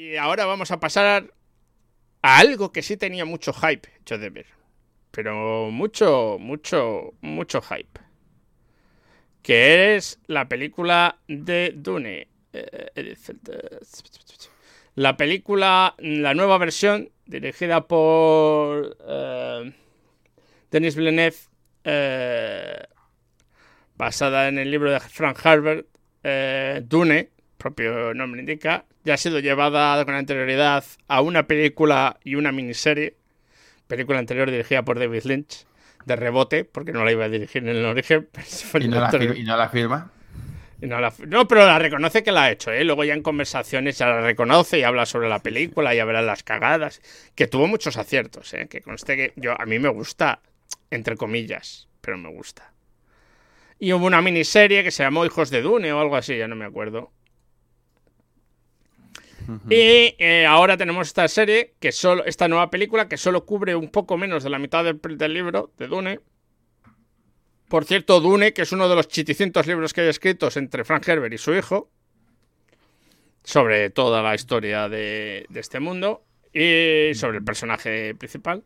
Y ahora vamos a pasar a algo que sí tenía mucho hype, hecho de ver. Pero mucho, mucho, mucho hype. Que es la película de Dune. Eh, La película, la nueva versión, dirigida por eh, Denis Villeneuve, eh, basada en el libro de Frank Herbert, eh, Dune, propio nombre indica, ya ha sido llevada con anterioridad a una película y una miniserie. Película anterior dirigida por David Lynch, de rebote, porque no la iba a dirigir en el origen. ¿Y no, la, y no firma? Y No, la- no, pero la reconoce que la ha hecho, ¿eh? Luego ya en conversaciones ya la reconoce y habla sobre la película, ya verá las cagadas. Que tuvo muchos aciertos, ¿eh? Que conste que yo, a mí me gusta, entre comillas, pero me gusta. Y hubo una miniserie que se llamó Hijos de Dune o algo así, ya no me acuerdo. Y eh, ahora tenemos esta serie, que solo, esta nueva película, que solo cubre un poco menos de la mitad del, libro de Dune. Por cierto, Dune, que es uno de los chiticientos libros que hay escritos entre Frank Herbert y su hijo, sobre toda la historia de, de este mundo y sobre el personaje principal.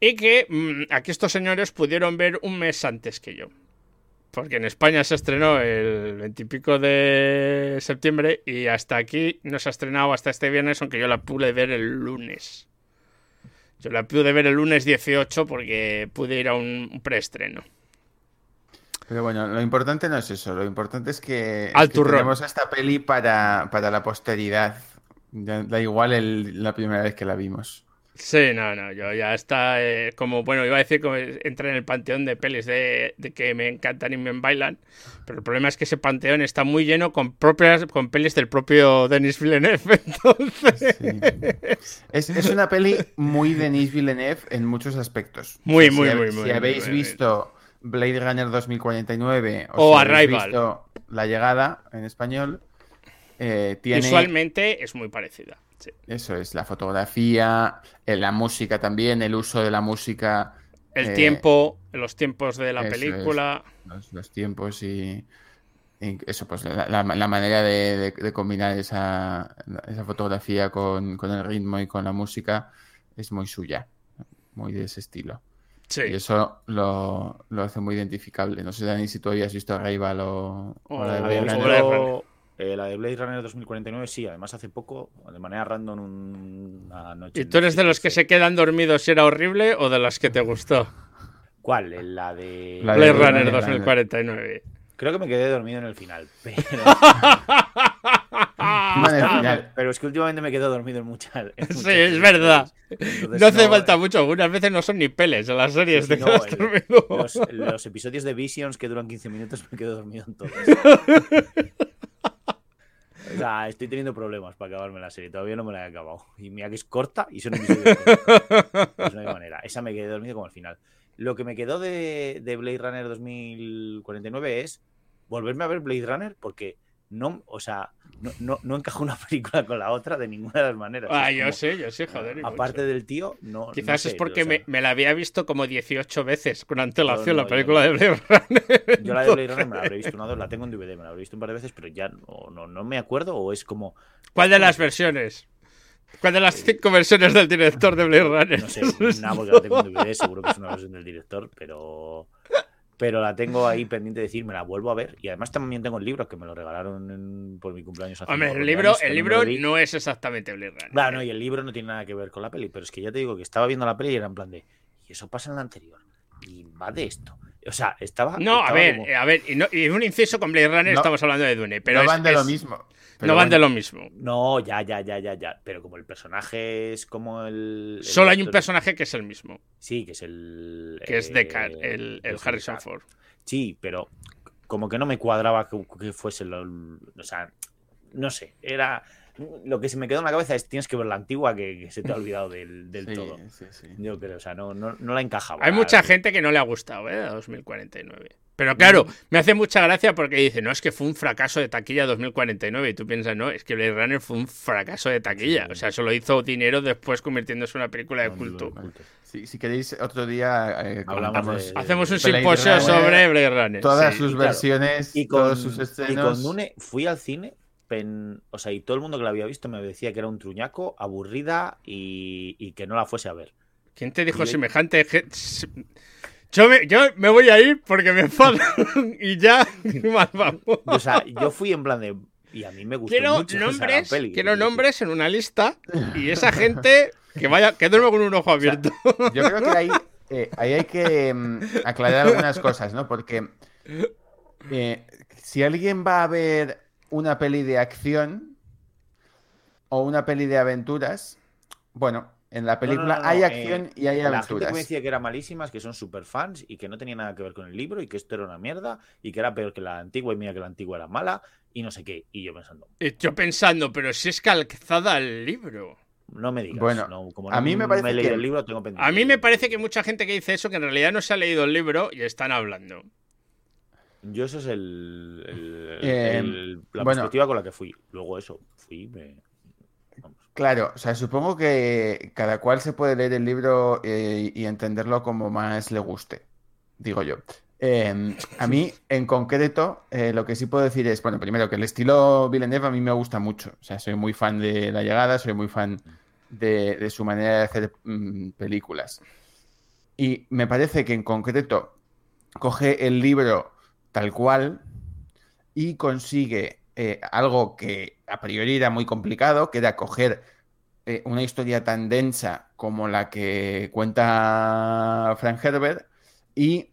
Y que mm, aquí estos señores pudieron ver un mes antes que yo. Porque en España se estrenó el veintipico de septiembre y hasta aquí no se ha estrenado hasta este viernes, aunque yo la pude ver el lunes. Yo la pude ver el lunes 18 porque pude ir a un preestreno. Pero bueno, lo importante no es eso. Lo importante es que, es Al que turrón. tenemos esta peli para, para la posteridad. Da, da igual el- la primera vez que la vimos. Sí, no, no, yo ya está eh, como, bueno, iba a decir como entra en el panteón de pelis de, de que me encantan y me bailan, pero el problema es que ese panteón está muy lleno con propias, con pelis del propio Denis Villeneuve, entonces... Sí. Es, es una peli muy Denis Villeneuve en muchos aspectos. Muy, O sea, muy, si, muy, si muy, habéis muy, muy. visto Blade Runner 2049 O si habéis Arrival. visto La Llegada en español, eh, tiene Visualmente es muy parecida. Sí. eso es la fotografía, eh, la música también, el uso de la música, El Eh, tiempo, los tiempos de la es. película. los, los tiempos y, y eso, pues la, la- la manera de, de- de combinar esa, esa fotografía con, con el ritmo y con la música es muy suya, muy de ese estilo. Sí. Y eso lo, lo hace muy identificable. No sé, Dani, si tú habías visto Arrival o, o la de Eh, la de Blade Runner 2049, sí, además hace poco, de manera random, un- una noche. ¿Y tú eres de los que se quedan dormidos si era horrible o de los que te gustó? ¿Cuál? Eh, La de. La de Blade Blade Runner Runner. 2049. Creo que me quedé dormido en el final. Pero, final. es que últimamente me quedo dormido en muchas. en muchas Sí, es verdad. Entonces, No hace no, falta eh, mucho, algunas veces no son ni peles en las series que no, el- dormido. Los, los episodios de Visions que duran 15 minutos me quedo dormido en todos. O sea, estoy teniendo problemas para acabarme la serie. Todavía no me la he acabado. Y mira que es corta y son episodios cortos. Pues no hay manera. Esa me quedé dormido como al final. Lo que me quedó de, de Blade Runner 2049 es volverme a ver Blade Runner porque no, o sea, no, no, no encaja una película con la otra de ninguna de las maneras. Ah, yo sé, yo sé, joder. Aparte mucho. del tío, no. no Quizás sé, es porque me, me la había visto como 18 veces con antelación la película de Blade Runner. Yo la de Blade Runner me la habré visto una dos, la tengo en DVD, me la habré visto un par de veces, pero ya no, no, no me acuerdo o es como. ¿Cuál de las versiones? ¿Cuál de las cinco versiones del director de Blade Runner? No sé, una porque la tengo en DVD, seguro que es una versión del director, pero. Pero la tengo ahí pendiente de decir, me la vuelvo a ver. Y además también tengo el libro que me lo regalaron en- por mi cumpleaños hace Hombre, el libro, años, el libro no es exactamente Blade Runner. Claro, no, y el libro no tiene nada que ver con la peli, pero es que ya te digo que estaba viendo la peli y era en plan de. Y eso pasa en la anterior. Y va de esto. O sea, estaba. No, a ver, como- eh, a ver, y, no- y un inciso con Blade Runner No. estamos hablando de Dune, pero no es- van de lo es- mismo. No van de lo mismo. No, ya, ya, ya, ya, ya. Pero como el personaje es como el. el Solo hay un personaje que es el mismo, Sí, que es el. que es eh, Deckard, el, que el es Harrison. Ford. Sí, pero como que no me cuadraba que, que fuese lo. O sea, no sé. Era. Lo que se me quedó en la cabeza es tienes que ver la antigua que, que se te ha olvidado del, del Sí, todo. sí, sí. Yo creo, o sea, no, no, no la encajaba. Hay mucha gente que no le ha gustado, ¿eh? A 2049. Pero claro, me hace mucha gracia porque dice, no, es que fue un fracaso de taquilla 2049. Y tú piensas, no, es que Blade Runner fue un fracaso de taquilla. O sea, solo hizo dinero después convirtiéndose en una película de culto. si queréis, otro día eh, Hablamos de- Hacemos un simposio sobre Blade Runner. todas sí. sus y claro, versiones, Y con, todos sus y con. Dune fui al cine, pen- o sea, y todo el mundo que la había visto me decía que era un truñaco, aburrida y, y que no la fuese a ver. ¿Quién te dijo Y- semejante? Yo me, yo me voy a ir porque me enfado y ya. mal vamos. O sea, yo fui en plan de. Y a mí me gustó Quiero mucho. nombres, peli. quiero nombres en una lista y esa gente que vaya, que duerme con un ojo abierto. Yo creo que ahí, eh, ahí hay que mm, aclarar algunas cosas, ¿no? Porque eh, si alguien va a ver una peli de acción o una peli de aventuras, bueno, en la película no, no, hay eh, acción y hay La gente que aventuras. me decía que era malísimas, que son super fans y que no tenía nada que ver con el libro y que esto era una mierda y que era peor que la antigua y mira que la antigua era mala y no sé qué. Y yo pensando, Y yo pensando, pero si es calzada al libro. no me digas. Bueno, no, como a no mí me parece he leído que- el libro, tengo pendiente. A mí me parece que mucha gente que dice eso que en realidad no se ha leído el libro y están hablando. Yo eso es el, el- Eh, el- la bueno. perspectiva con la que fui. Luego eso, fui, me... vamos. Claro, o sea, supongo que cada cual se puede leer el libro eh, y entenderlo como más le guste, digo yo. Eh, a mí, en concreto, eh, lo que sí puedo decir es, bueno, primero que el estilo Villeneuve a mí me gusta mucho. O sea, soy muy fan de La Llegada, soy muy fan de, de su manera de hacer mm, películas. Y me parece que en concreto coge el libro tal cual y consigue eh, algo que a priori era muy complicado, que era coger eh, una historia tan densa como la que cuenta Frank Herbert y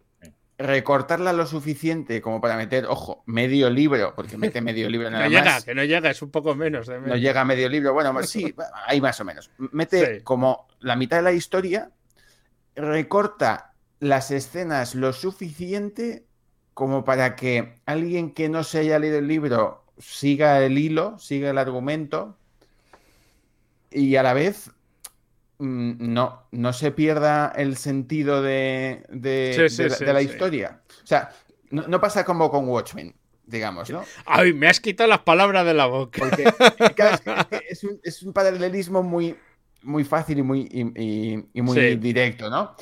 recortarla lo suficiente como para meter, ojo, medio libro, porque mete medio libro nada No llega, más. que no llega, es un poco menos de No llega a medio libro, bueno, más- sí, ahí más o menos. Mete Sí. como la mitad de la historia, recorta las escenas lo suficiente como para que alguien que no se haya leído el libro siga el hilo, siga el argumento y a la vez mm, no, no se pierda el sentido de, de- Sí, sí, de la, sí, de la sí. historia. O sea, no, no pasa como con Watchmen, digamos, ¿no? Ay, me has quitado las palabras de la boca. Porque es, un, es un paralelismo muy, muy fácil y muy, y, y- y muy directo, ¿no?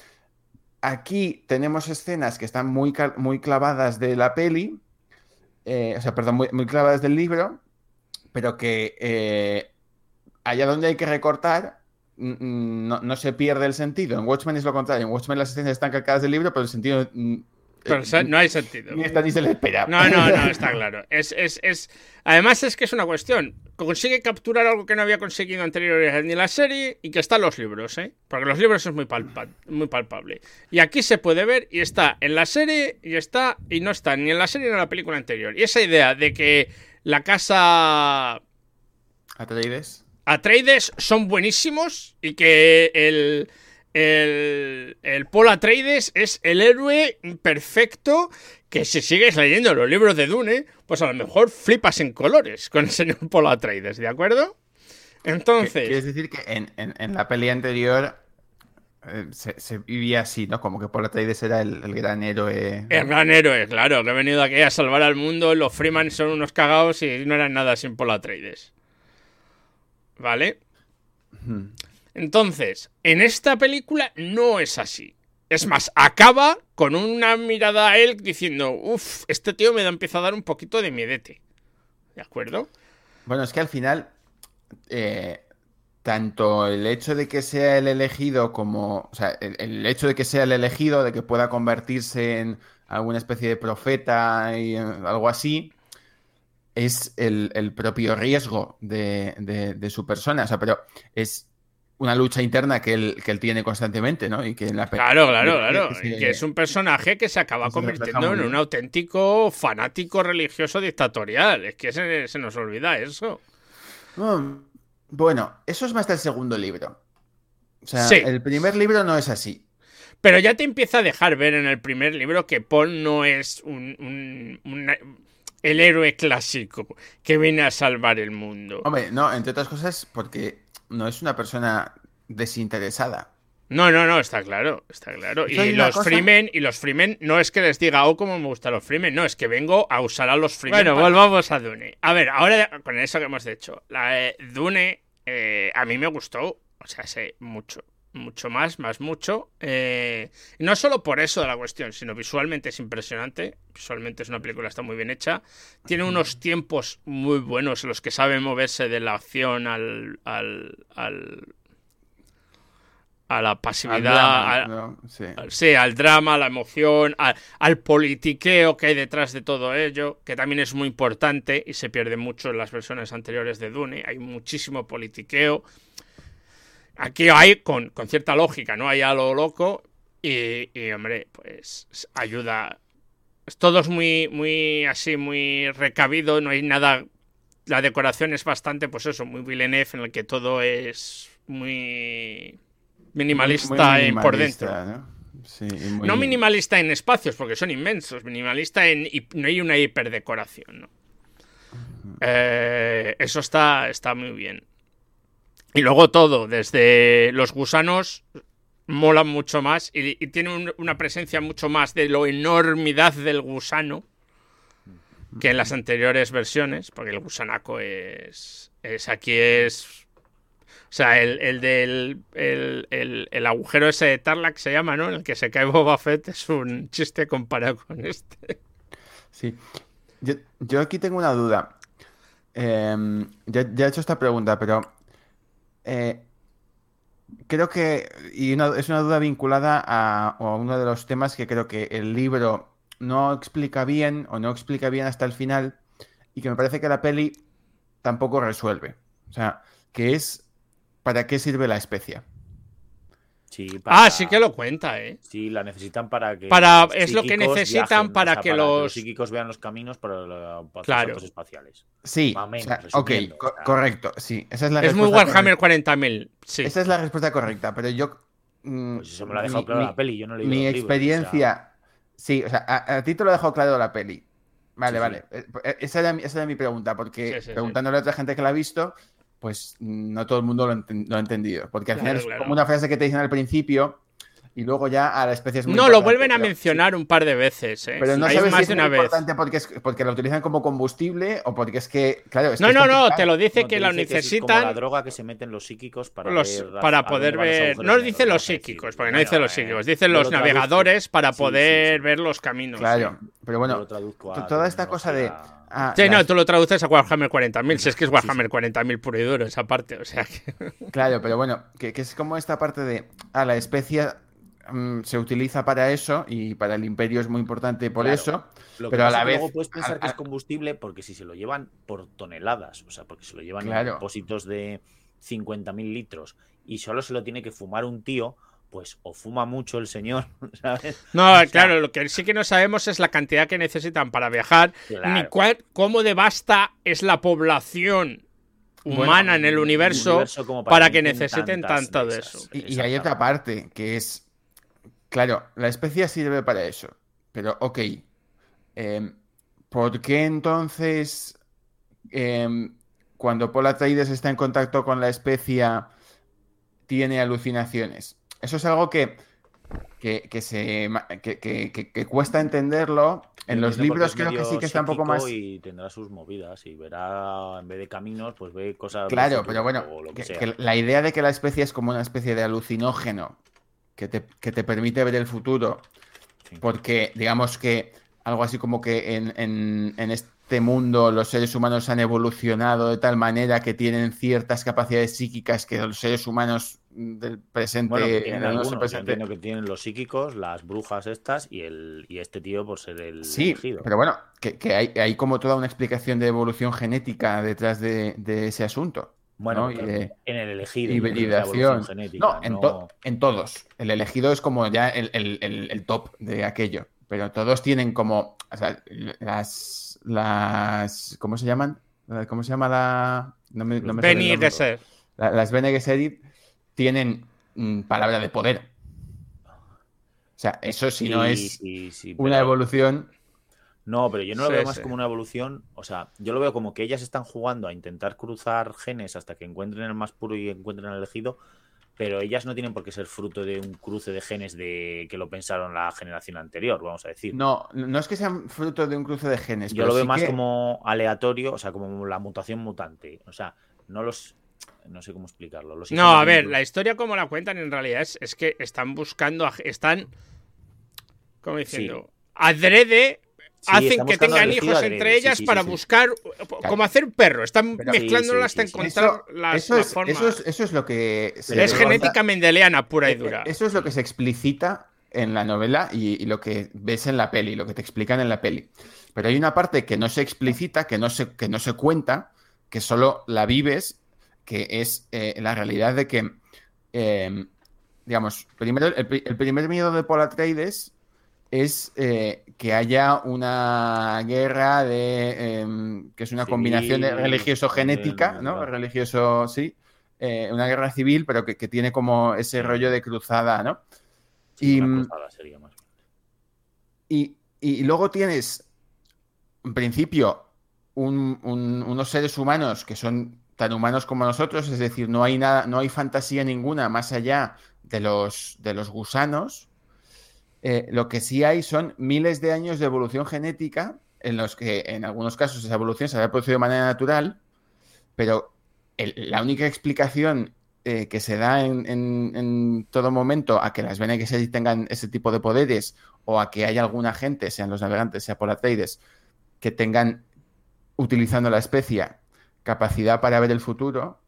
Aquí tenemos escenas que están muy, muy clavadas de la peli, eh, o sea, perdón, muy, muy clavadas del libro, pero que eh, allá donde hay que recortar no, no se pierde el sentido. En Watchmen es lo contrario. En Watchmen las escenas están calcadas del libro, pero el sentido Pero eh, no hay sentido. ni está ni se le espera. No, no, no, está claro. Es, es, es... Además es que es una cuestión. Consigue capturar algo que no había conseguido anteriormente ni la serie y que está en los libros, ¿eh? Porque los libros es muy, palpa- muy palpable. Y aquí se puede ver y está en la serie y está y no está ni en la serie ni en la película anterior. Y esa idea de que la casa Atreides. Atreides son buenísimos y que el, el, el Paul Atreides es el héroe perfecto que si sigues leyendo los libros de Dune, pues a lo mejor flipas en colores con el señor Paul Atreides, ¿de acuerdo? Entonces... Quieres decir que en, en- en la peli anterior eh, se, se vivía así, ¿no? Como que Paul Atreides era el, el gran héroe. El gran héroe, claro, que ha venido aquí a salvar al mundo. Los Freeman son unos cagados y no eran nada sin Paul Atreides. ¿Vale? Hmm. Entonces, en esta película no es así. Es más, acaba con una mirada a él diciendo, uff, este tío me da empieza a dar un poquito de miedete. ¿De acuerdo? Bueno, es que al final, eh, tanto el hecho de que sea el elegido como, o sea, el, hecho de que sea el elegido, de que pueda convertirse en alguna especie de profeta y eh, algo así, es el, propio riesgo de- de su persona. O sea, pero es una lucha interna que él, que él tiene constantemente, ¿no? Y que en la claro, claro, claro. Que, que es un personaje que se acaba convirtiendo en un auténtico fanático religioso dictatorial. Es que se, se nos olvida eso. bueno, eso es más del segundo libro. O sea, el primer libro no es así. Pero ya te empieza a dejar ver en el primer libro que Paul no es un, el héroe clásico que viene a salvar el mundo. Hombre, no, entre otras cosas porque no es una persona desinteresada. No, no, no, está claro, está claro. Y los Freemen, y los Freemen, no es que les diga, oh, cómo me gustan los Freemen, no, es que vengo a usar a los Freemen. Bueno, volvamos a Dune. A ver, ahora con eso que hemos dicho, la Dune eh, a mí me gustó, o sea, sé mucho, mucho más, más mucho. Eh, no solo por eso de la cuestión, sino visualmente es impresionante. Visualmente es una película, está muy bien hecha. Tiene unos tiempos muy buenos en los que sabe moverse de la acción al, al, a la pasividad, al sí. al drama, a la emoción, al, politiqueo que hay detrás de todo ello, que también es muy importante y se pierde mucho en las versiones anteriores de Dune. Hay muchísimo politiqueo. Aquí hay con, cierta lógica, ¿no? Hay a lo loco y, hombre, pues ayuda. Todo es muy, muy así, muy recabido, no hay nada... La decoración es bastante, pues eso, muy Villeneuve, en el que todo es muy minimalista, por dentro. ¿no? minimalista en espacios, porque son inmensos, minimalista en... No hay una hiperdecoración, ¿no? Eh, eso está, está muy bien. Y luego todo, desde los gusanos, molan mucho más y, tiene una presencia mucho más de lo enormidad del gusano que en las anteriores versiones, porque el gusanaco es, es aquí es... O sea, el, el del el, el, agujero ese de Tarlac se llama, ¿no? En el que se cae Boba Fett es un chiste comparado con este. Sí. Yo, aquí tengo una duda. Em, ya, ya he hecho esta pregunta, pero eh, creo que, y es una duda vinculada a, uno de los temas que creo que el libro no explica bien o no explica bien hasta el final y que me parece que la peli tampoco resuelve. O sea, que es para qué sirve la especia. Ah, sí que lo cuenta, ¿eh? Sí, la necesitan para que. Para, es lo que necesitan para, que, los... psíquicos vean los caminos para, los claro. espaciales. Sí, ok, correcto. Sí, esa es la Es muy Warhammer 40.000. Sí. Esa es la respuesta correcta, pero yo. Mm, pues eso me lo ha dejado claro la peli, yo no leí Mi experiencia. Sí, o sea, a, ti te lo ha dejado claro la peli. Vale, vale. Eh, eh, esa, era, esa, era, mi pregunta, porque preguntándole a otra gente que la ha visto, pues no todo el mundo lo, ha entendido. Porque al final es como una frase que te dicen al principio y luego ya a la especie es muy No, lo vuelven a mencionar un par de veces. ¿eh? Pero no sabes si es una importante porque, es, porque lo utilizan como combustible o porque es que. Claro, no, no, no, te lo dice que lo necesitan. Es la droga que se meten los psíquicos para, para poder ver. No dice los psíquicos, porque no dice los psíquicos, dicen los navegadores para poder ver los caminos. Claro, pero bueno, toda esta cosa de Ah, sí, no, tú lo traduces a Warhammer 40.000, si es que es Warhammer 40.000 puro y duro esa parte, o sea que... Claro, pero bueno, que, es como esta parte de, ah, la especie mm, se utiliza para eso y para el imperio es muy importante por eso, pero a la vez... Luego puedes pensar que es combustible porque si se lo llevan por toneladas, o sea, porque se lo llevan en depósitos de 50.000 litros y solo se lo tiene que fumar un tío, pues o fuma mucho el señor, ¿sabes? No, claro, lo que sí que no sabemos es la cantidad que necesitan para viajar, ni cuál, cómo de vasta es la población humana en el universo, para, que, necesiten tanto de eso. Y, hay otra parte, que es, claro, la especie sirve para eso, pero ok, em, ¿por qué entonces em, cuando Paul Atreides está en contacto con la especie tiene alucinaciones? Eso es algo que, que, se, que, cuesta entenderlo. En los libros creo que sí que está un poco más. Y tendrá sus movidas y verá, en vez de caminos, pues ve cosas. Claro, pero bueno, que, la idea de que la especie es como una especie de alucinógeno que te, te permite ver el futuro, porque digamos que algo así como que en, en, en este mundo los seres humanos han evolucionado de tal manera que tienen ciertas capacidades psíquicas que los seres humanos del presente. Bueno, que tienen algunos, que tienen los psíquicos, las brujas estas y el y este tío por ser el sí, Pero bueno, que, hay, hay, como toda una explicación de evolución genética detrás de, ese asunto. Bueno, ¿no? Y de en el elegido. es evolución genética, No, en, to- en todos. El elegido es como ya el, el- el- el top de aquello. Pero todos tienen como. o sea, las. las ¿Cómo se llaman? ¿Cómo se llama la.? No me, no me. Gesserit. La- las Bene Gesserit tienen mm, palabra de poder. O sea, eso si no Sí, es sí, sí, una pero- evolución. No, pero yo no lo Sí, veo más sí. como una evolución. O sea, yo lo veo como que ellas están jugando a intentar cruzar genes hasta que encuentren el más puro y encuentren el elegido. Pero ellas no tienen por qué ser fruto de un cruce de genes de que lo pensaron la generación anterior, vamos a decir. No, no es que sean fruto de un cruce de genes. Yo pero lo veo sí más que- como aleatorio, o sea, como la mutación mutante. O sea, no los. No sé cómo explicarlo. Los No, a ver, la historia como la cuentan en realidad es, es que están buscando, a- están, ¿cómo diciendo? Adrede Sí, hacen que tengan hijos adrede, entre ellas sí, sí, para sí. buscar, como hacer un perro, están Pero- mezclándolas Sí, sí, hasta encontrar Eso, las, eso la es, forma. eso, es, eso es lo que. se es genética mendeliana pura y Eh, dura. Eso es lo que se explicita en la novela y, y lo que ves en la peli, lo que te explican en la peli. Pero hay una parte que no se explicita, que no se, que no se cuenta, que solo la vives, que es eh, la realidad de que, eh, digamos, primero, el, pri- el primer miedo de Paul Atreides es eh, que haya una guerra de eh, que es una Civil, combinación de religioso-genética, también, ¿no? claro. Religioso, sí. eh, una guerra civil, pero que, que tiene como ese rollo de cruzada, ¿no? Sí, y- una cruzada sería más. Y, y luego tienes, en principio, un- un- unos seres humanos que son tan humanos como nosotros, es decir, no hay nada, no hay fantasía ninguna más allá de los, de los gusanos. Eh, lo que sí hay son miles de años de evolución genética, en los que en algunos casos esa evolución se ha producido de manera natural, pero la única explicación eh, que se da en, en- todo momento a que las Gesserit tengan ese tipo de poderes o a que haya alguna gente, sean los navegantes, sea Atreides, que tengan, utilizando la especia, capacidad para ver el futuro,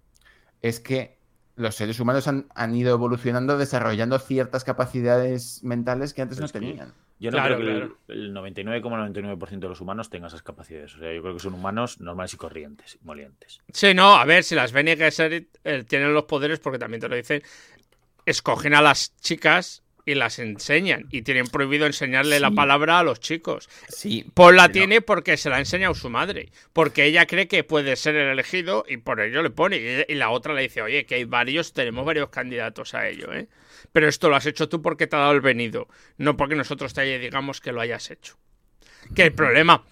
es que los seres humanos han, han ido evolucionando desarrollando ciertas capacidades mentales que antes no tenían. Yo no Claro, creo que claro. el, el 99,99% de los humanos tenga esas capacidades. O sea, yo creo que son humanos normales y corrientes, y molientes. Sí, no, a ver, si las Bene Gesserit eh, tienen los poderes, porque también te lo dicen, escogen a las chicas y las enseñan. Y tienen prohibido enseñarle la palabra a los chicos. Sí, Paul la pero- tiene porque se la ha enseñado su madre. Porque ella cree que puede ser el elegido y por ello le pone. Y, y la otra le dice, oye, que hay varios, tenemos varios candidatos a ello, ¿eh? Pero esto lo has hecho tú porque te ha dado el venido. No porque nosotros te digamos que lo hayas hecho. Que el problema,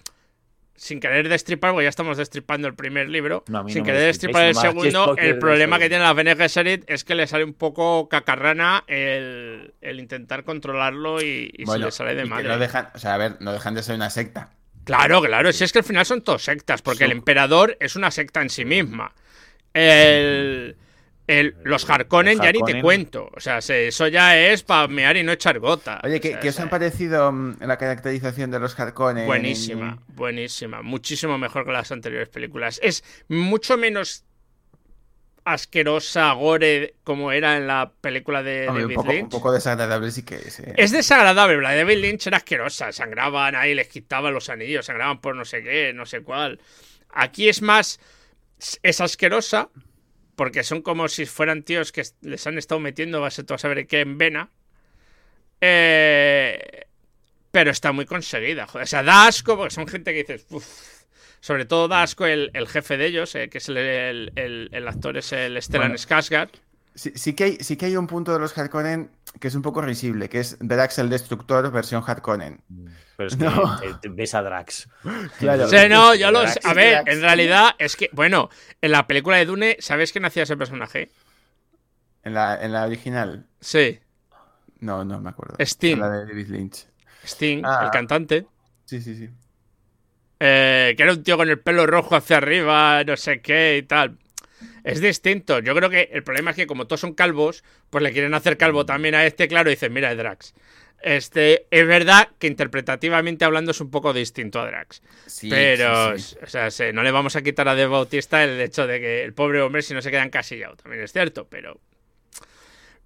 sin querer destripar, porque ya estamos destripando el primer libro, No, sin no querer destripar el segundo, el problema que tiene la Bene Gesserit es que le sale un poco cacarrana el, el intentar controlarlo y, y se le sale de madre. no dejan, o sea, a ver, no dejan de ser una secta. Claro, claro, si es que al final son todos sectas, porque el emperador es una secta en sí misma. El, el- los Harkonnen ya ni te cuento. O sea, se- eso ya es para mear y no echar gota. Oye, O ¿qué, sea, qué os se- han parecido mm, la caracterización de los Harkonnen? Buenísima, buenísima. Muchísimo mejor que las anteriores películas. Es mucho menos asquerosa, gore, como era en la película de Hombre, un, David poco, un Lynch. poco desagradable sí que es. eh. Es desagradable, la de David Lynch era asquerosa. Sangraban ahí, les quitaban los anillos, sangraban por no sé qué, no sé cuál. Aquí es más. Es asquerosa, porque son como si fueran tíos que les han estado metiendo, vas a saber qué, en vena. Eh, pero está muy conseguida, joder. O sea, da asco, porque son gente que dices. "Uf". Sobre todo da asco el, el jefe de ellos, eh, que es el, el- el- el actor, es el Stellan Bueno. Skarsgård. Sí, sí que hay, sí que hay un punto de los Harkonnen que es un poco risible, que es Drax el Destructor versión Harkonnen. Pero es que No. te- ves a Drax. Claro. Sí, no, yo lo sé. A ver, Drax. en realidad es que, bueno, en la película de Dune, ¿sabéis quién hacía ese personaje? En la, en la original. Sí, No, no me acuerdo. Sting. La de David Lynch. Sting, Ah. el cantante. Sí, sí, sí. eh, que era un tío con el pelo rojo hacia arriba, no sé qué y tal. Es distinto. Yo creo que el problema es que como todos son calvos, pues le quieren hacer calvo también a este, claro, y dicen, mira, es Drax. Este, es verdad que interpretativamente hablando es un poco distinto a Drax. Sí, Pero, sí, sí. o sea, se- no le vamos a quitar a De Bautista el hecho de que el pobre hombre si no se queda encasillado. También es cierto, pero.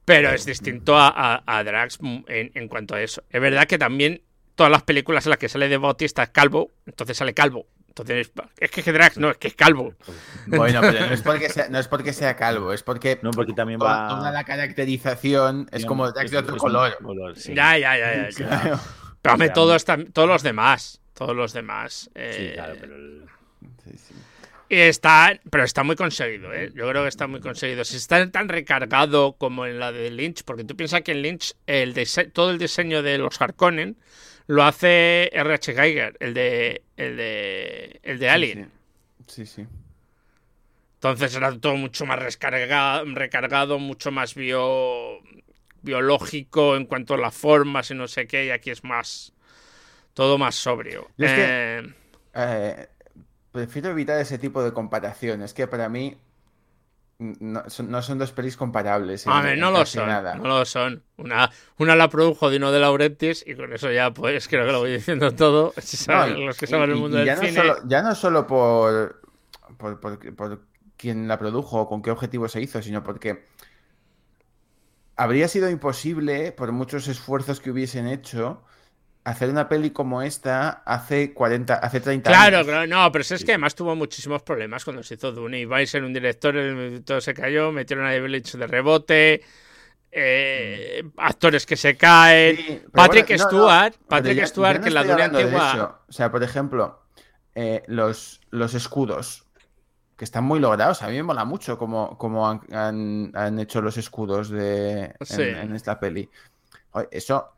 Pero es distinto a, a- a Drax en, en cuanto a eso. Es verdad que también todas las películas en las que sale De Bautista es calvo, entonces sale calvo. Entonces, es que Drax no, es que es calvo. Bueno, pero no es porque sea, no es porque sea calvo, es porque, No, porque también toda, va. toda la caracterización es como Drax de es- otro es color. sí. Ya, ya, ya, ya. ya. Claro. Pero hombre, todos, todos los demás. Todos los demás. Sí, eh, claro, pero. el- Sí, sí. Y está, pero está muy conseguido, ¿eh? Yo creo que está muy conseguido. Si está tan recargado como en la de Lynch, porque tú piensas que en Lynch el todo el diseño de los Harkonnen lo hace R.H. Geiger, el de el de el de Alien. Sí, sí. Entonces era todo mucho más recargado, recargado mucho más bio, biológico en cuanto a las formas y no sé qué, y aquí es más todo más sobrio. Yo es que- Eh, Eh, prefiero evitar ese tipo de comparaciones, que para mí no son, no son dos pelis comparables. A ver, no lo son, nada. no lo son. Una, una la produjo Dino de Laurentiis y con eso ya pues creo que lo voy diciendo todo. No, y- los que saben el mundo del ya no cine. solo- ya no solo por, por, por, por quién la produjo o con qué objetivo se hizo, sino porque habría sido imposible, por muchos esfuerzos que hubiesen hecho, hacer una peli como esta hace 40, hace 30 Claro, años. claro, no, pero es que además tuvo muchísimos problemas cuando se hizo Dune. Iba a ser un director, todo se cayó, metieron a Lynch de rebote, eh, actores que se caen. Sí, Patrick bueno, no, no, Stewart, Patrick ya- Stewart, no que en la Dune antigua. O sea, por ejemplo, eh, los, los escudos, que están muy logrados. A mí me mola mucho cómo, cómo han, han- han hecho los escudos de, en, Sí. en esta peli. Eso,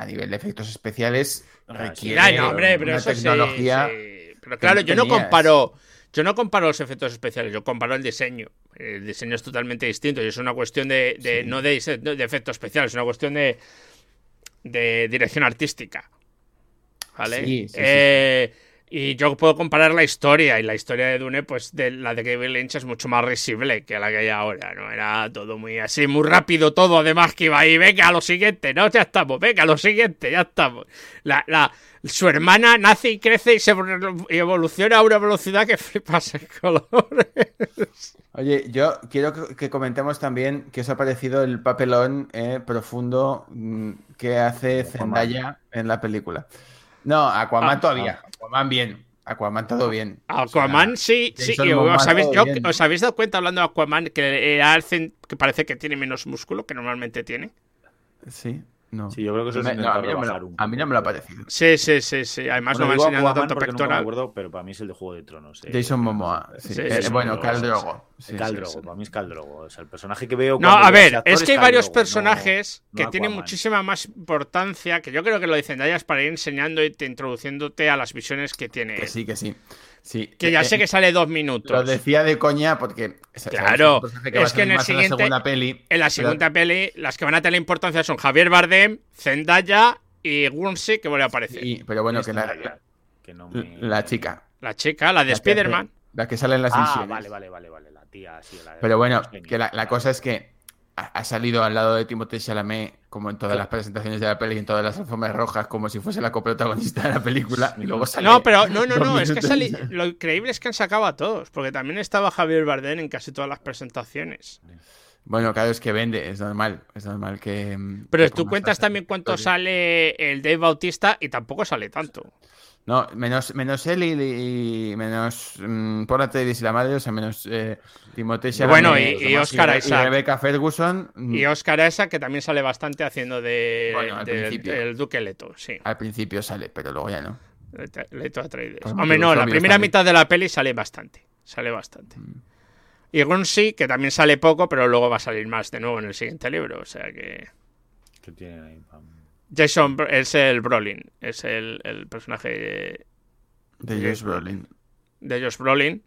a nivel de efectos especiales, Ah, requiere no, hombre, pero una sí, tecnología. sí. Pero claro, yo no comparo. Yo no comparo los efectos especiales, yo comparo el diseño. El diseño es totalmente distinto y es una cuestión de, de- Sí. no de, de efectos especiales, es una cuestión de, de dirección artística. ¿Vale? Sí, sí, sí, Eh, Y yo puedo comparar la historia, y la historia de Dune, pues de la de David Lynch es mucho más risible que la que hay ahora, ¿no? Era todo muy así, muy rápido todo, además que iba ahí, venga, a lo siguiente, no, ya estamos, venga, a lo siguiente, ya estamos. La, la, su hermana nace y crece y se y evoluciona a una velocidad que flipas en colores. Oye, yo quiero que, comentemos también qué os ha parecido el papelón eh, profundo mm, que hace. Zendaya en la película. No, Aquaman Ah, todavía. Aquaman bien. Aquaman todo bien. O sea, Aquaman, sí, sí, os habéis, todo yo- bien. os habéis dado cuenta hablando de Aquaman que cen- que parece que tiene menos músculo que normalmente tiene. Sí, no. Sí, yo creo que eso es no, a, mí no me rebajar lo, un a mí no me lo ha parecido. Sí, sí, sí, sí. Además Bueno, no me ha enseñado tanto pectoral. acuerdo, pero para mí es el de Juego de Tronos. eh. Jason Momoa. Sí. Sí, Eh, sí, bueno, Khal Drogo. Para mí es Cal Drogo. O sea, el personaje que veo. No, a ver, es que hay Khal varios Drogo, no- personajes que no tienen muchísima más importancia, que yo creo que lo dicen Dayas para ir enseñando y te introduciéndote a las visiones que tiene. Que sí, que sí. Sí. Que ya Eh, sé que sale dos minutos. Lo decía de coña porque. Claro, que es que en el la segunda peli. En la pero- segunda peli, las que van a tener importancia son Javier Bardem, Zendaya y Gunsey, que vuelve a aparecer. Sí, pero bueno, que la, Zendaya, que no la- me- la chica. La chica, la de Spider-Man. La que sale en las Ah, misiones. vale, vale, vale, vale. La tía, sí. La Pero bueno, que la, cosa es que ha, salido al lado de Timothée Chalamet, como en todas las presentaciones de la peli, en todas las alfombras rojas, como si fuese la coprotagonista de la película, y luego sale... No, pero no, no, no, es que lo increíble es que han sacado a todos, porque también estaba Javier Bardem en casi todas las presentaciones. Bueno, claro, es que vende, es normal, es normal que... Pero que tú cuentas también cuánto sale el Dave Bautista y tampoco sale tanto. No, menos, menos él y, y menos mm, Paul Atreides y la madre, o sea, menos eh, Timothée Chalamet Bueno, y- y demás, Oscar Isaac. Rebecca Ferguson, mm, Y Oscar Isaac, que también sale bastante haciendo de, Bueno, al del- principio. del Duque Leto, sí. al principio sale, pero luego ya no. Leto- Atreides. Pues Hombre, no, la primera también. mitad de la peli sale bastante. Sale bastante. Mm. Y Gunsey, que también sale poco, pero luego va a salir más de nuevo en el siguiente libro. O sea que. ¿Qué tienen ahí? pam? Jason es el Brolin, es el, el personaje De Sí. Josh Brolin. de Josh Brolin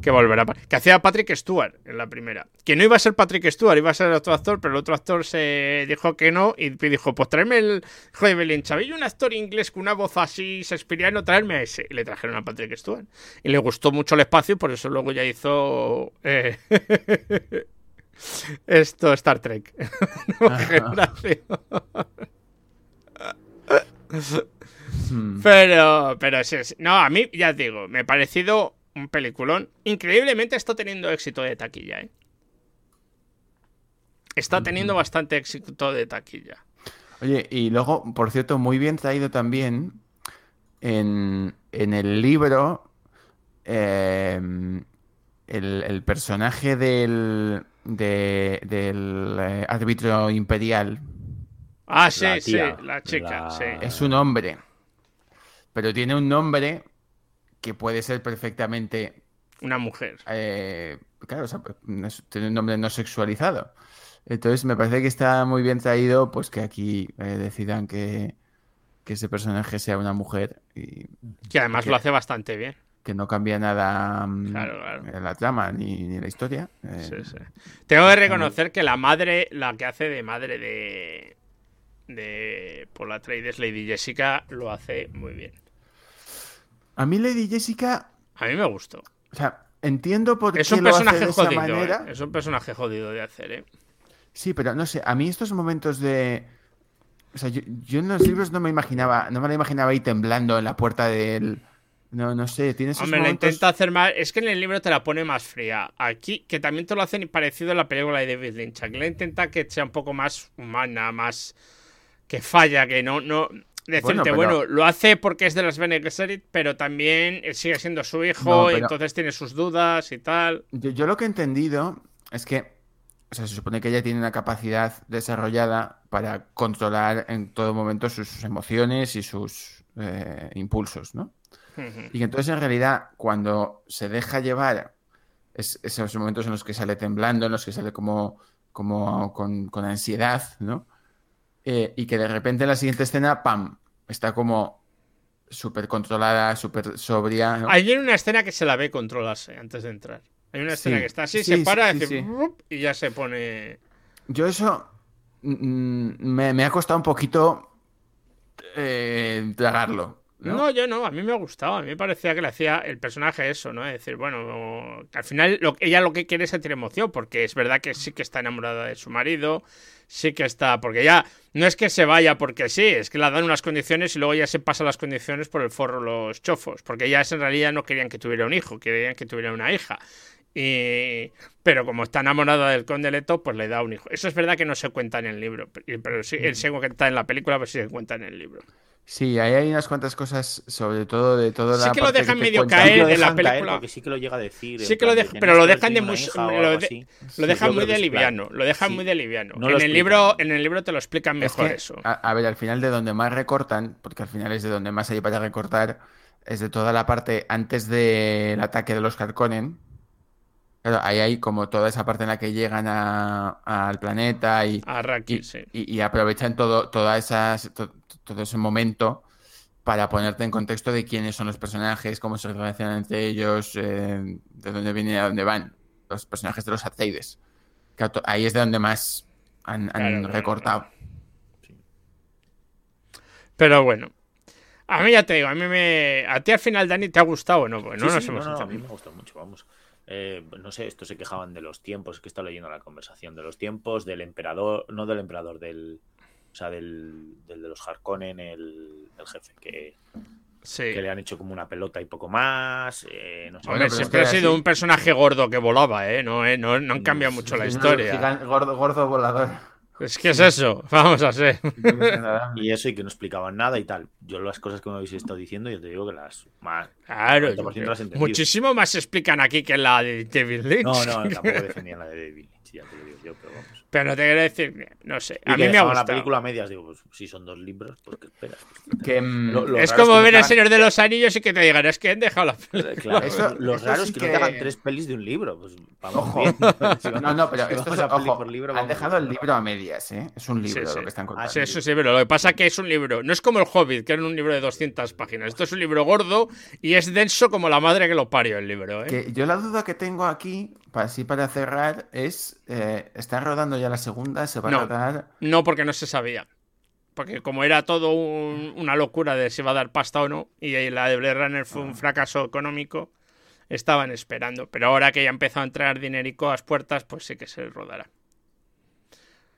que volverá. Que hacía Patrick Stewart en la primera. Que no iba a ser Patrick Stewart, iba a ser otro actor, pero el otro actor se dijo que no y dijo: Pues tráeme el. Joder, Belén, ¿sabéis un actor inglés con una voz así shakespeariano? Traerme a ese. Y le trajeron a Patrick Stewart. Y le gustó mucho el espacio, por eso luego ya hizo. eh, Esto, Star Trek. Nueva generación. Mm. Pero, pero sí. No, a mí, ya digo, me ha parecido un peliculón. Increíblemente está teniendo éxito de taquilla, ¿eh? Está teniendo bastante éxito de taquilla. Oye, y luego, por cierto, muy bien traído también en, en el libro eh, el, el personaje del, de- del eh, árbitro imperial Ah, sí, La sí, la chica, la- sí. es un hombre, pero tiene un nombre que puede ser perfectamente, Una mujer. eh, claro, o sea, no es- tiene un nombre no sexualizado. Entonces me parece que está muy bien traído, pues que aquí eh, decidan que, que ese personaje sea una mujer y Que además que- lo hace bastante bien. que no cambia nada mm, Claro, claro. en la trama ni, ni la historia. Eh, Sí, sí. Tengo que reconocer que la madre, la que hace de madre de. De Paul Atreides, Lady Jessica, lo hace muy bien. A mí Lady Jessica, A mí me gustó. o sea, entiendo por Es qué un lo hace personaje de esa jodido. manera. ¿eh? Es un personaje jodido de hacer, ¿eh? Sí, pero no sé, a mí estos momentos de... O sea, yo, yo en los libros no me imaginaba, no me la imaginaba ahí temblando en la puerta del... No, no sé, tiene esos Hombre, la momentos... intenta hacer más. Es que en el libro te la pone más fría. Aquí, que también te lo hacen parecido en la película de David Lynch. Aquí la intenta que sea un poco más humana, más. Que falla, que no. no... Decirte, Bueno, lo hace porque es de las Bene Gesserit, pero también él sigue siendo su hijo, No, y entonces tiene sus dudas y tal. Yo, yo lo que he entendido es que, o sea, se supone que ella tiene una capacidad desarrollada para controlar en todo momento sus, sus emociones y sus eh, impulsos, ¿no? Y que entonces en realidad cuando se deja llevar es, esos momentos en los que sale temblando, en los que sale como, como con, con ansiedad, ¿no? Eh, y que de repente en la siguiente escena, ¡pam! Está como súper controlada, súper sobria. ¿no? Hay una escena que se la ve controlarse antes de entrar. Hay una escena Sí, que está así, sí, se para, sí, y ya se pone. Yo eso mm, me, me ha costado un poquito eh, tragarlo. ¿no? ¿no? yo no, a mí me ha gustado. A mí me parecía que le hacía el personaje eso, ¿no? Es decir, bueno, que al final lo- ella lo que quiere es sentir emoción, porque es verdad que sí que está enamorada de su marido, sí que está, porque ya no es que se vaya porque sí, es que la dan unas condiciones y luego ya se pasan las condiciones por el forro los chofos, porque ellas en realidad no querían que tuviera un hijo, querían que tuviera una hija. Y... Pero como está enamorada del conde Leto, pues le da un hijo. Eso es verdad que no se cuenta en el libro, pero sí, él se cuenta en la película, pero sí se cuenta en el libro. Sí, ahí hay unas cuantas cosas, sobre todo de toda Sí la que lo dejan medio cuenta- caer Sí en la caer película. porque sí que lo llega a decir. Sí que lo dejan, pero lo dejan de muy, lo, de- lo dejan muy de liviano, lo dejan Sí. muy de liviano. No en el explican. libro, en el libro te lo explican Es mejor que, eso. A, a ver, al final de donde más recortan, porque al final es de donde más hay para recortar, es de toda la parte antes del ataque de los Harkonnen. Claro, ahí hay como toda esa parte en la que llegan a- al planeta y, A Raki, y, sí. y- y aprovechan todo, toda esas, to- todo ese momento para ponerte en contexto de quiénes son los personajes, cómo se relacionan entre ellos, eh, de dónde vienen y a dónde van. Los personajes de los. Claro, to- ahí es de donde más han, han Claro, claro, recortado. Pero bueno. A mí ya te digo, a mí me. ¿A ti al final, Dani, te ha gustado o no? Pues no Sí, nos sí, hemos no, no, a mí me gustó mucho, vamos. Eh, no sé, estos se quejaban de los tiempos, es que está leyendo la conversación de los tiempos, del emperador, no del emperador, del. O sea, del, del de los Harkonnen, el, el jefe, que, Sí. que le han hecho como una pelota y poco más. eh, no sé. Hombre, siempre ha sido así- un personaje gordo que volaba, ¿eh? No, ¿eh? no, no han cambiado mucho la historia. gordo, gordo volador. Es que es eso, vamos a ser. Y eso, y que no explicaban nada y tal. Yo las cosas que me habéis estado diciendo, yo te digo que las más. Claro, 90% yo creo- las he entendido. muchísimo más explican aquí que en la de David Lynch. No, no, tampoco defendían la de David Lynch, ya te lo digo yo, pero vamos. Pero no te quiero decir, no sé, a mí me ha gustado. la película a medias, digo, pues si son dos libros, pues que esperas. Que, mm, Lo- lo es como que ver el hagan- Señor de los Anillos y que te digan, es que han dejado la Eh, Claro, Eso- lo eso raro sí es que, no te hagan tres pelis de un libro. Pues vamos Ojo. bien. No, no, pero esto es, ojo, por libro, han dejado el libro a medias, ¿eh? Es un libro Sí, sí. lo que están contando. Sí, eso sí, pero lo que pasa es que es un libro. No es como el Hobbit, que era un libro de 200 páginas. Esto es un libro gordo y es denso como la madre que lo parió el libro, ¿eh? Que yo la duda que tengo aquí, así para cerrar, es, eh, ¿están rodando ya la segunda? ¿Se va a rodar? No, porque no se sabía. Porque como era todo un- una locura de si iba a dar pasta o no, y la de Blade Runner fue Ah. un fracaso económico, estaban esperando. Pero ahora que ya empezó a entrar dinerico a las puertas, pues sí que se rodará.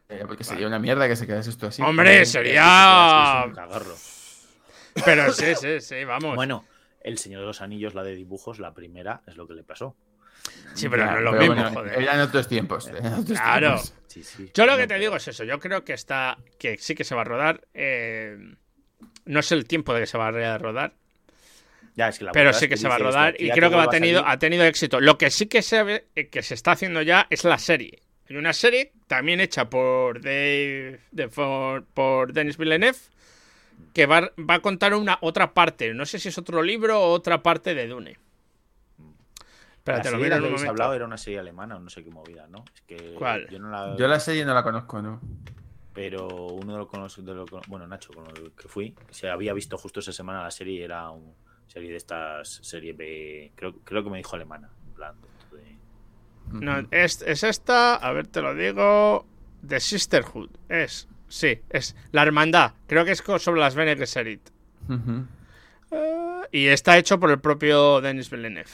Eh, porque sería una mierda que se quedase esto así. Hombre, sería- un cagarro. Pero sí, sí, sí, vamos. Bueno, El Señor de los Anillos, la de dibujos, la primera, es lo que le pasó. Sí, pero Ya, no es lo mismo, bueno, joder. Eran otros tiempos. eran otros Claro. tiempos. Sí, sí. Yo lo que te digo es eso. Yo creo que está. que sí que se va a rodar. eh, no sé el tiempo de que se va a rodar. Ya, es que la pero sí es que se va a rodar "Hostia, y que creo que va a, vuelva tenido, salir". ha tenido éxito. Lo que sí que se, ve- eh, que se está haciendo ya es la serie. Y una serie también hecha por Dave, de- por, por Denis Villeneuve, que va, va a contar una otra parte. No sé si es otro libro o otra parte de Dune. La Espérate, lo serie en la un que habéis momento. hablado era una serie alemana o no sé qué movida, ¿no? Es que ¿Cuál? Yo no la... Yo la serie no la conozco, ¿no? Pero uno de los, de bueno, Nacho, con el que fui, se había visto justo esa semana la serie y era una serie de estas, serie B, creo, creo que me dijo alemana, en plan, dentro de- No, es, es esta, a ver, te lo digo. The Sisterhood. Es, sí, es la hermandad. Creo que es sobre las Bene Gesserit. Eh, y está hecho por el propio Denis Villeneuve.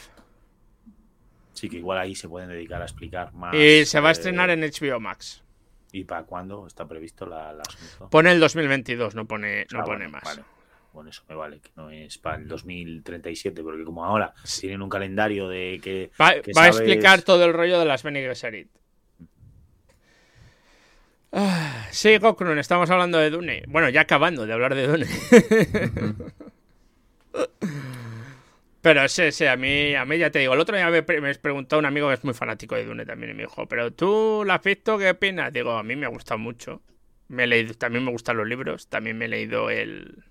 Sí, que igual ahí se pueden dedicar a explicar más. Y se va a eh, estrenar en HBO Max. ¿Y para cuándo está previsto la, la asunto? Pone el 2022, no pone, no Ah, pone bueno, más. vale. Bueno, eso me vale, que no es para el 2037, porque como ahora tienen un calendario de que. Va, que va a explicar todo el rollo de las Bene Gesserit. Ah, sí, Gokrun, estamos hablando de Dune. Bueno, ya acabando de hablar de Dune. Pero sí, sí, a mí, a mí ya te digo, el otro día me, pre- me preguntó un amigo que es muy fanático de Dune también y me dijo, pero tú la has visto, ¿qué opinas? Digo, a mí me ha gustado mucho. Me he leído, también me gustan los libros, también me he leído el...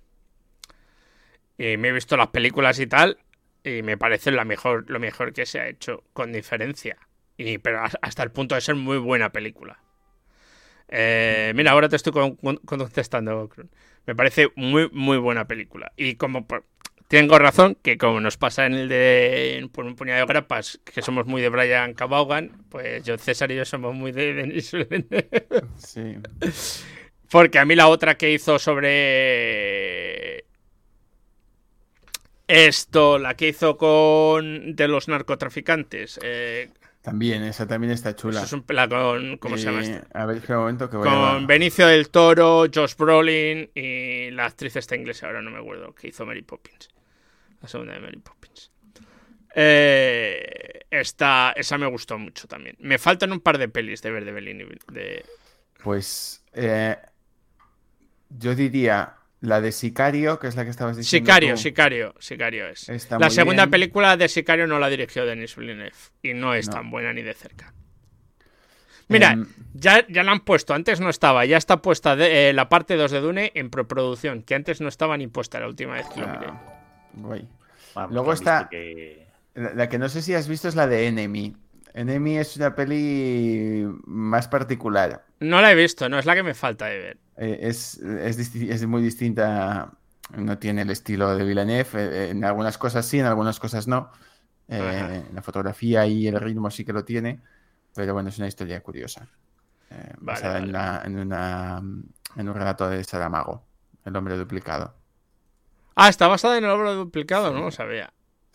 Y me he visto las películas y tal, y me parece la mejor, lo mejor que se ha hecho, con diferencia. Y, pero has- hasta el punto de ser muy buena película. Eh, mira, ahora te estoy con- con- contestando. Me parece muy, muy buena película. Y como tengo razón, que como nos pasa en el de por un puñado de grapas, que somos muy de Brian Cabaugan, pues yo, César y yo somos muy de Denis. Sí. Porque a mí la otra que hizo sobre esto, la que hizo con de los narcotraficantes, eh, También, esa también está chula. eso es un pela con ¿cómo se llama Eh, esto? A ver, espera un momento que voy a... Con Benicio del Toro, Josh Brolin y la actriz esta inglesa, ahora no me acuerdo, que hizo Mary Poppins. La segunda de Mary Poppins. Eh, esta, esa me gustó mucho también. Me faltan un par de pelis de ver de Bellini. De... Pues eh, yo diría la de Sicario, que es la que estabas diciendo Sicario, tú. Sicario, Sicario es. Está la segunda bien. película de Sicario no la dirigió Denis Villeneuve y no es No. tan buena ni de cerca. Mira, Em, ya, ya la han puesto, antes no estaba, ya está puesta de- eh, la parte 2 de Dune en preproducción, que antes no estaba ni puesta la última vez que lo miré. ah. Vamos, Luego está- que- La, la que no sé si has visto es la de Enemy. Enemy es una peli más particular. No la he visto, no es la que me falta de ver. Eh, es, es, es muy distinta. No tiene el estilo de Villeneuve. eh, en algunas cosas sí, en algunas cosas no. Eh, la fotografía y el ritmo sí que lo tiene. Pero bueno, es una historia curiosa. Eh, basada vale. En, una- en, una- en un relato de Saramago, el hombre duplicado. Ah, está basada en el obra duplicado, no lo sabía.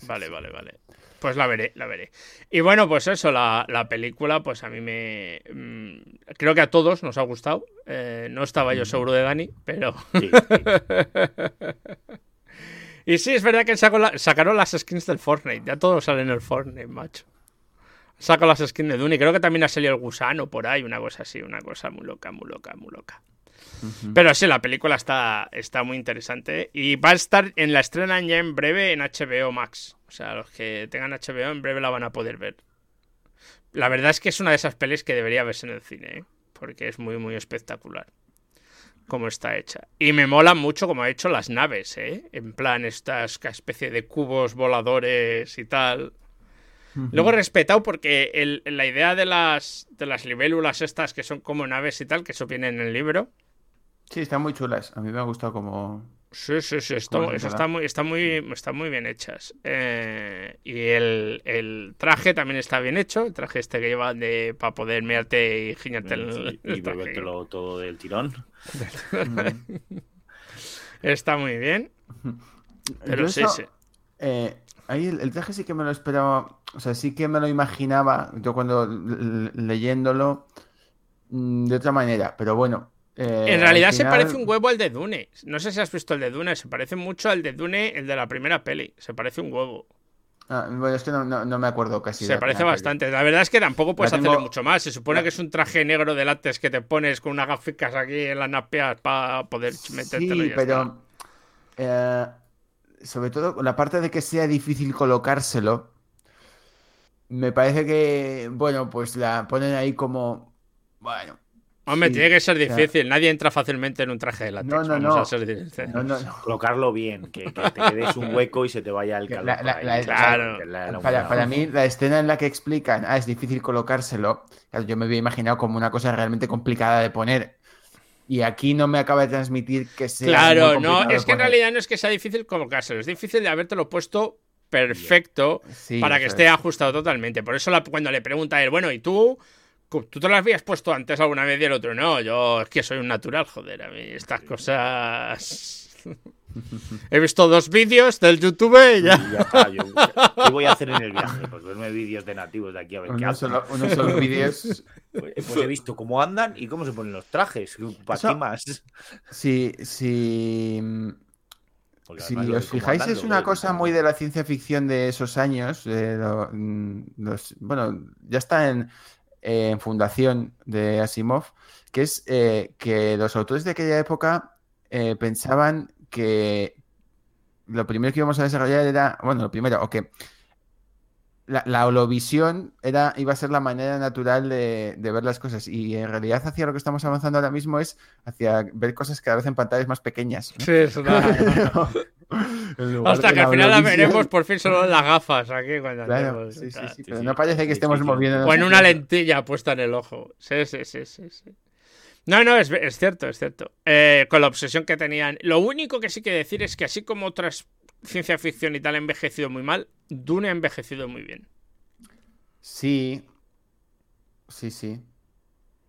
Vale, vale, vale. Pues la veré, la veré. Y bueno, pues eso, la, la película, pues a mí me. mm, creo que a todos nos ha gustado. Eh, no estaba yo seguro de Dani, pero. sí, sí. y sí, es verdad que la- sacaron las skins del Fortnite. Ya todo sale en el Fortnite, macho. Saco las skins de Dune. Creo que también ha salido el gusano por ahí, una cosa así, una cosa muy loca, muy loca, muy loca. Pero sí, la película está, está muy interesante. Y va a estar en la estrena ya en breve en HBO Max. O sea, los que tengan HBO en breve la van a poder ver. La verdad es que es una de esas pelis que debería verse en el cine, ¿eh? porque es muy, muy espectacular como está hecha. Y me mola mucho como ha hecho las naves, ¿eh? En plan, estas especie de cubos voladores y tal. Luego respetado porque el- la idea de las, de las libélulas estas que son como naves y tal, que eso viene en el libro, Sí, están muy chulas. A mí me ha gustado como. Sí, sí, sí, está, eso está muy, está muy, está muy bien hechas. Eh, y el, el traje también está bien hecho, el traje este que lleva de para poder mearte y giñarte el, y bebértelo todo del tirón. Está muy bien. Pero Yo sí, eso, sí. eh, ahí el, el traje sí que me lo esperaba. O sea, sí que me lo imaginaba. Yo cuando leyéndolo mm, de otra manera. Pero bueno. Eh, En al realidad se parece un huevo al de Dune. No sé si has visto el de Dune, se parece mucho al de Dune, el de la primera peli. Se parece un huevo. Ah, bueno, es que no, no- no me acuerdo casi. Se parece peli. bastante. La verdad es que tampoco puedes La hacerle tengo- mucho más. Se supone la- que es un traje negro de látex que te pones con unas gaficas aquí en las napias para poder metértelo Sí, pero eh, sobre todo la parte de que sea difícil colocárselo, me parece que, bueno, pues la ponen ahí como, bueno. Hombre, sí, tiene que ser o sea, difícil. Nadie entra fácilmente en un traje de látex. No, no, vamos no. a ser no, no, no. Colocarlo bien, que, que te quedes un hueco y se te vaya el calor. la- la- la- Claro. que la- la Para, para mí, la escena en la que explican, ah, es difícil colocárselo, yo me había imaginado como una cosa realmente complicada de poner. Y aquí no me acaba de transmitir que sea. muy Claro, no, complicado de es que en realidad no es que sea difícil colocárselo, es difícil de habértelo puesto perfecto Sí, para que esté es. ajustado totalmente. Por eso la- cuando le pregunta a él, bueno, ¿y tú? ¿Tú te lo habías puesto antes alguna vez y el otro no? Yo es que soy un natural, joder, a mí estas cosas... He visto dos vídeos del YouTube y ya... Y ya está, yo- ¿Qué voy a hacer en el viaje? Pues verme vídeos de nativos de aquí a ver qué Unos hacen. solo, unos solo vídeos. Pues pues he visto cómo andan y cómo se ponen los trajes. ¿Para Eso- qué más? Si, si, Porque si os fijáis, es una cosa muy de la ciencia ficción de esos años. lo- mm, los- bueno, ya está en, en fundación de Asimov, que es eh, que los autores de aquella época eh, pensaban que lo primero que íbamos a desarrollar era, bueno, lo primero, o que la, la holovisión era, iba a ser la manera natural de, de ver las cosas. Y en realidad hacia lo que estamos avanzando ahora mismo es hacia ver cosas cada vez en pantallas más pequeñas. ¿no? Sí, es Hasta que al final la veremos por fin solo en las gafas aquí cuando Claro, sí, sí, sí, pero no parece que estemos moviendo. O en una lentilla puesta en el ojo. Sí, sí, sí, sí. sí. No, no, es, es cierto, es cierto. Eh, con la obsesión que tenían. Lo único que sí que decir es que así como otras ciencia ficción y tal ha envejecido muy mal, Dune ha envejecido muy bien. Sí, sí, sí.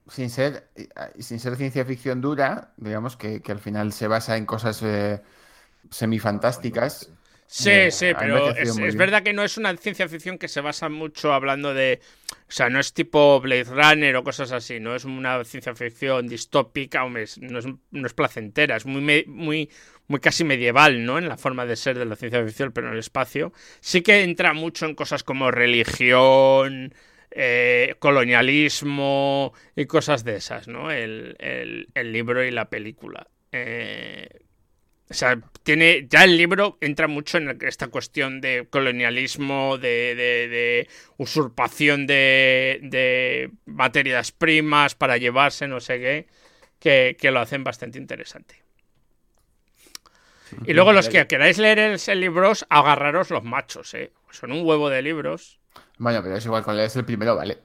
Sin ser, eh, sin ser ciencia ficción dura, digamos que, que al final se basa en cosas eh, semifantásticas. Sí, Eh, sí, pero es, verdad que no es una ciencia ficción que se basa mucho hablando de. O sea, no es tipo Blade Runner o cosas así, no es una ciencia ficción distópica, hombre, no es, no es placentera, es muy, muy, muy casi medieval, ¿no? En la forma de ser de la ciencia ficción, pero en el espacio. Sí que entra mucho en cosas como religión, eh, colonialismo y cosas de esas, ¿no? El, el- libro y la película. Eh, o sea, tiene. Ya el libro entra mucho en esta cuestión de colonialismo, de, usurpación de, de materias primas para llevarse, no sé qué, que lo hacen bastante interesante. Y luego los que queráis leer el, el libros, agarraros los machos, ¿eh? Son un huevo de libros. Bueno, pero es igual con leerse el primero, vale.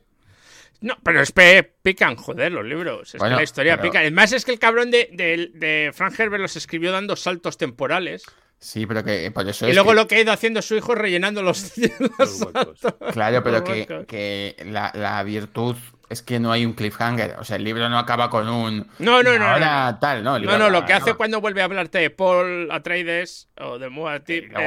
No, pero es que pican, joder, los libros. Es Bueno, que la historia pero- pica. Además, es que el cabrón de, de, de Frank Herbert los escribió dando saltos temporales. Sí, pero que por eso Y es luego que- lo que ha ido haciendo su hijo es rellenando los, Los. Claro, pero Los que, que la, la virtud es que no hay un cliffhanger. O sea, el libro no acaba con un. No, no, "Y no, Ahora no, tal, ¿no? El No, no, lo que hace no. cuando vuelve a hablarte de Paul Atreides o de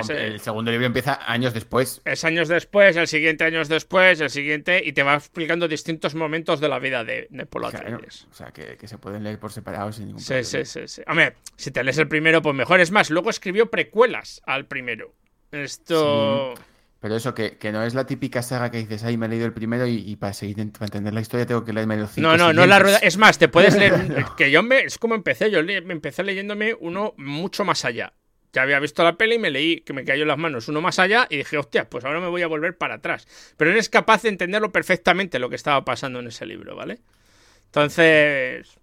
es, eh, el segundo libro empieza años después. es años después, el siguiente años después, el siguiente, y te va explicando distintos momentos de la vida de, de Paul Atreides. o sea, que, que se pueden leer por separado sin ningún Sí, problema. sí, sí, sí. Hombre, si te lees el primero, pues mejor. Es más, luego escribió precuelas al primero. Esto... Pero eso, que, que no es la típica saga que dices, ay, me he leído el primero y, y para seguir para entender la historia tengo que leerme los cinco No, no, no es la siguientes". rueda. Es más, te puedes leer. que yo me. Es como empecé. Yo le- me empecé leyéndome uno mucho más allá. Ya había visto la peli y me leí que me cayó en las manos uno más allá y dije, hostia, pues ahora me voy a volver para atrás. Pero eres capaz de entenderlo perfectamente lo que estaba pasando en ese libro, ¿vale? Entonces.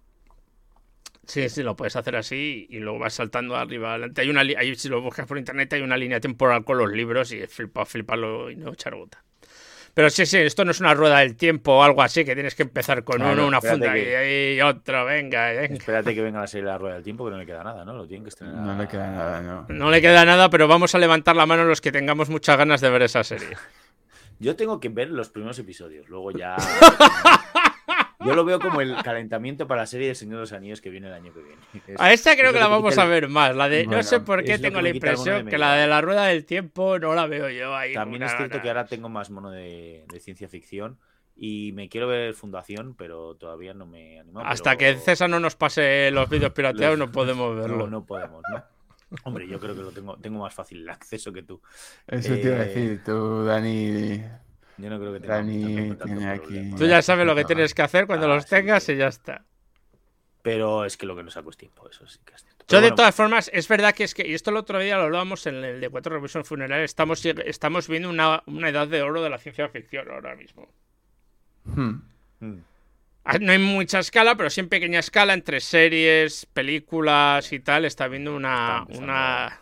Sí, sí, lo puedes hacer así y luego vas saltando arriba adelante. Hay una ahí, si lo buscas por internet, hay una línea temporal con los libros y flipa, fliparlo y no echar gota. Pero sí, sí, esto no es una rueda del tiempo o algo así, que tienes que empezar con Claro, uno, una funda que- y, y otro, venga, venga. Espérate que venga la serie de la rueda del tiempo, que no le queda nada, ¿no? Lo tienen que estrenar. No le queda nada, no. No le queda nada, pero vamos a levantar la mano los que tengamos muchas ganas de ver esa serie. Yo tengo que ver los primeros episodios, luego ya. Yo lo veo como el calentamiento para la serie de Señor de los Anillos que viene el año que viene. Es- A esta creo es que la vamos quita a ver más. La de, no Bueno, sé por qué tengo la impresión que la de la rueda del tiempo no la veo yo ahí. También es cierto gana. que ahora tengo más mono de, de ciencia ficción y me quiero ver Fundación, pero todavía no me he animado. Hasta pero- que César no nos pase los vídeos pirateados no podemos verlo. No, no podemos, ¿no? Hombre, yo creo que lo tengo, tengo más fácil el acceso que tú. Eso te iba a Eh, decir, tú, Dani. Yo no creo que tenga Dani tiene aquí- Tú ya sabes lo que tienes que hacer cuando Ah, los tengas sí. y ya está. Pero es que lo que no saco es tiempo, eso sí que es cierto. Yo, Pero de bueno, todas formas, es verdad que es que, y esto el otro día lo hablábamos en el de Cuatro Revisión Funeral, estamos, estamos viendo una, una edad de oro de la ciencia ficción ahora mismo. Hmm. mm, Ah, No hay mucha escala, pero sí en pequeña escala, entre series, películas y tal, está viendo una. Una...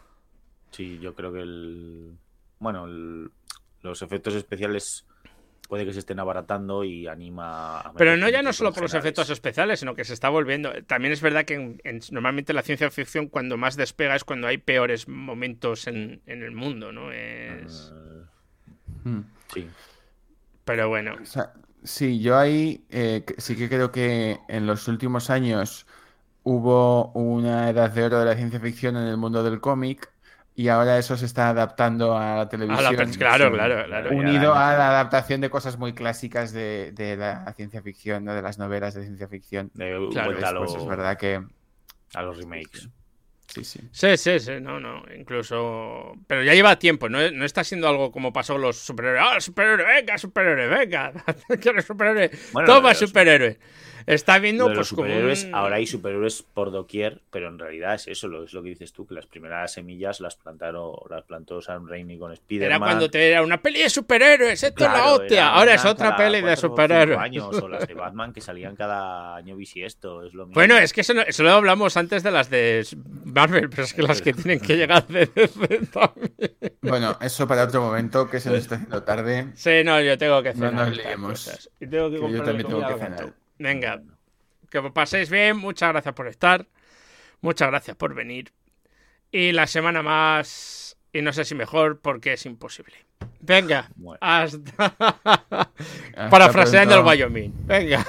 Sí, yo creo que el. Bueno, el- los efectos especiales puede que se estén abaratando y anima a. Pero no ya no solo por los efectos especiales, sino que se está volviendo. También es verdad que en- en- normalmente la ciencia ficción, cuando más despega, es cuando hay peores momentos en, en el mundo, ¿no? Es... Eh, Hmm. sí. Pero bueno. O sea, sí, yo ahí eh, sí que creo que en los últimos años hubo una edad de oro de la ciencia ficción en el mundo del cómic y ahora eso se está adaptando a la A la televisión. claro, Sí. claro, claro. Unido a la adaptación de cosas muy clásicas de, de la ciencia ficción, ¿no? de las novelas de ciencia ficción. De Claro. vuelta a, Pues, lo- pues es verdad que a los remakes. sí, sí. Sí, sí, sí, no, no, incluso... Pero ya lleva tiempo, no, no está siendo algo como pasó con los superhéroes. ¡Ah, superhéroe, venga, superhéroe, venga! ¿Quieres superhéroe? Bueno, Toma, los- superhéroe. Está viendo, pues, los como un- ahora hay superhéroes por doquier, pero en realidad es eso, lo, es lo que dices tú, que las primeras semillas las plantaron, las plantó Sam Raimi con Spider-Man. Era cuando te era una peli de superhéroes, esto es la hostia. Ahora es otra peli de o superhéroes. años, o las de Batman que salían cada año bisiesto, es lo mismo. Bueno, es que eso, no- eso lo hablamos antes de las de Marvel, pero es que las que tienen que llegar de DC también. Bueno, eso para otro momento que se nos está haciendo tarde. Sí, no, yo tengo que No cenar. nos estas liemos. Y tengo que Que yo también tengo que cenar. Venga, que os paséis bien, muchas gracias por estar, muchas gracias por venir. Y la semana más, y no sé si mejor, porque es imposible. Venga, Bueno. hasta... Hasta Parafraseando el. Wyoming. Venga.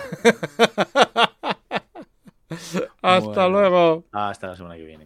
hasta Bueno. luego. Hasta la semana que viene.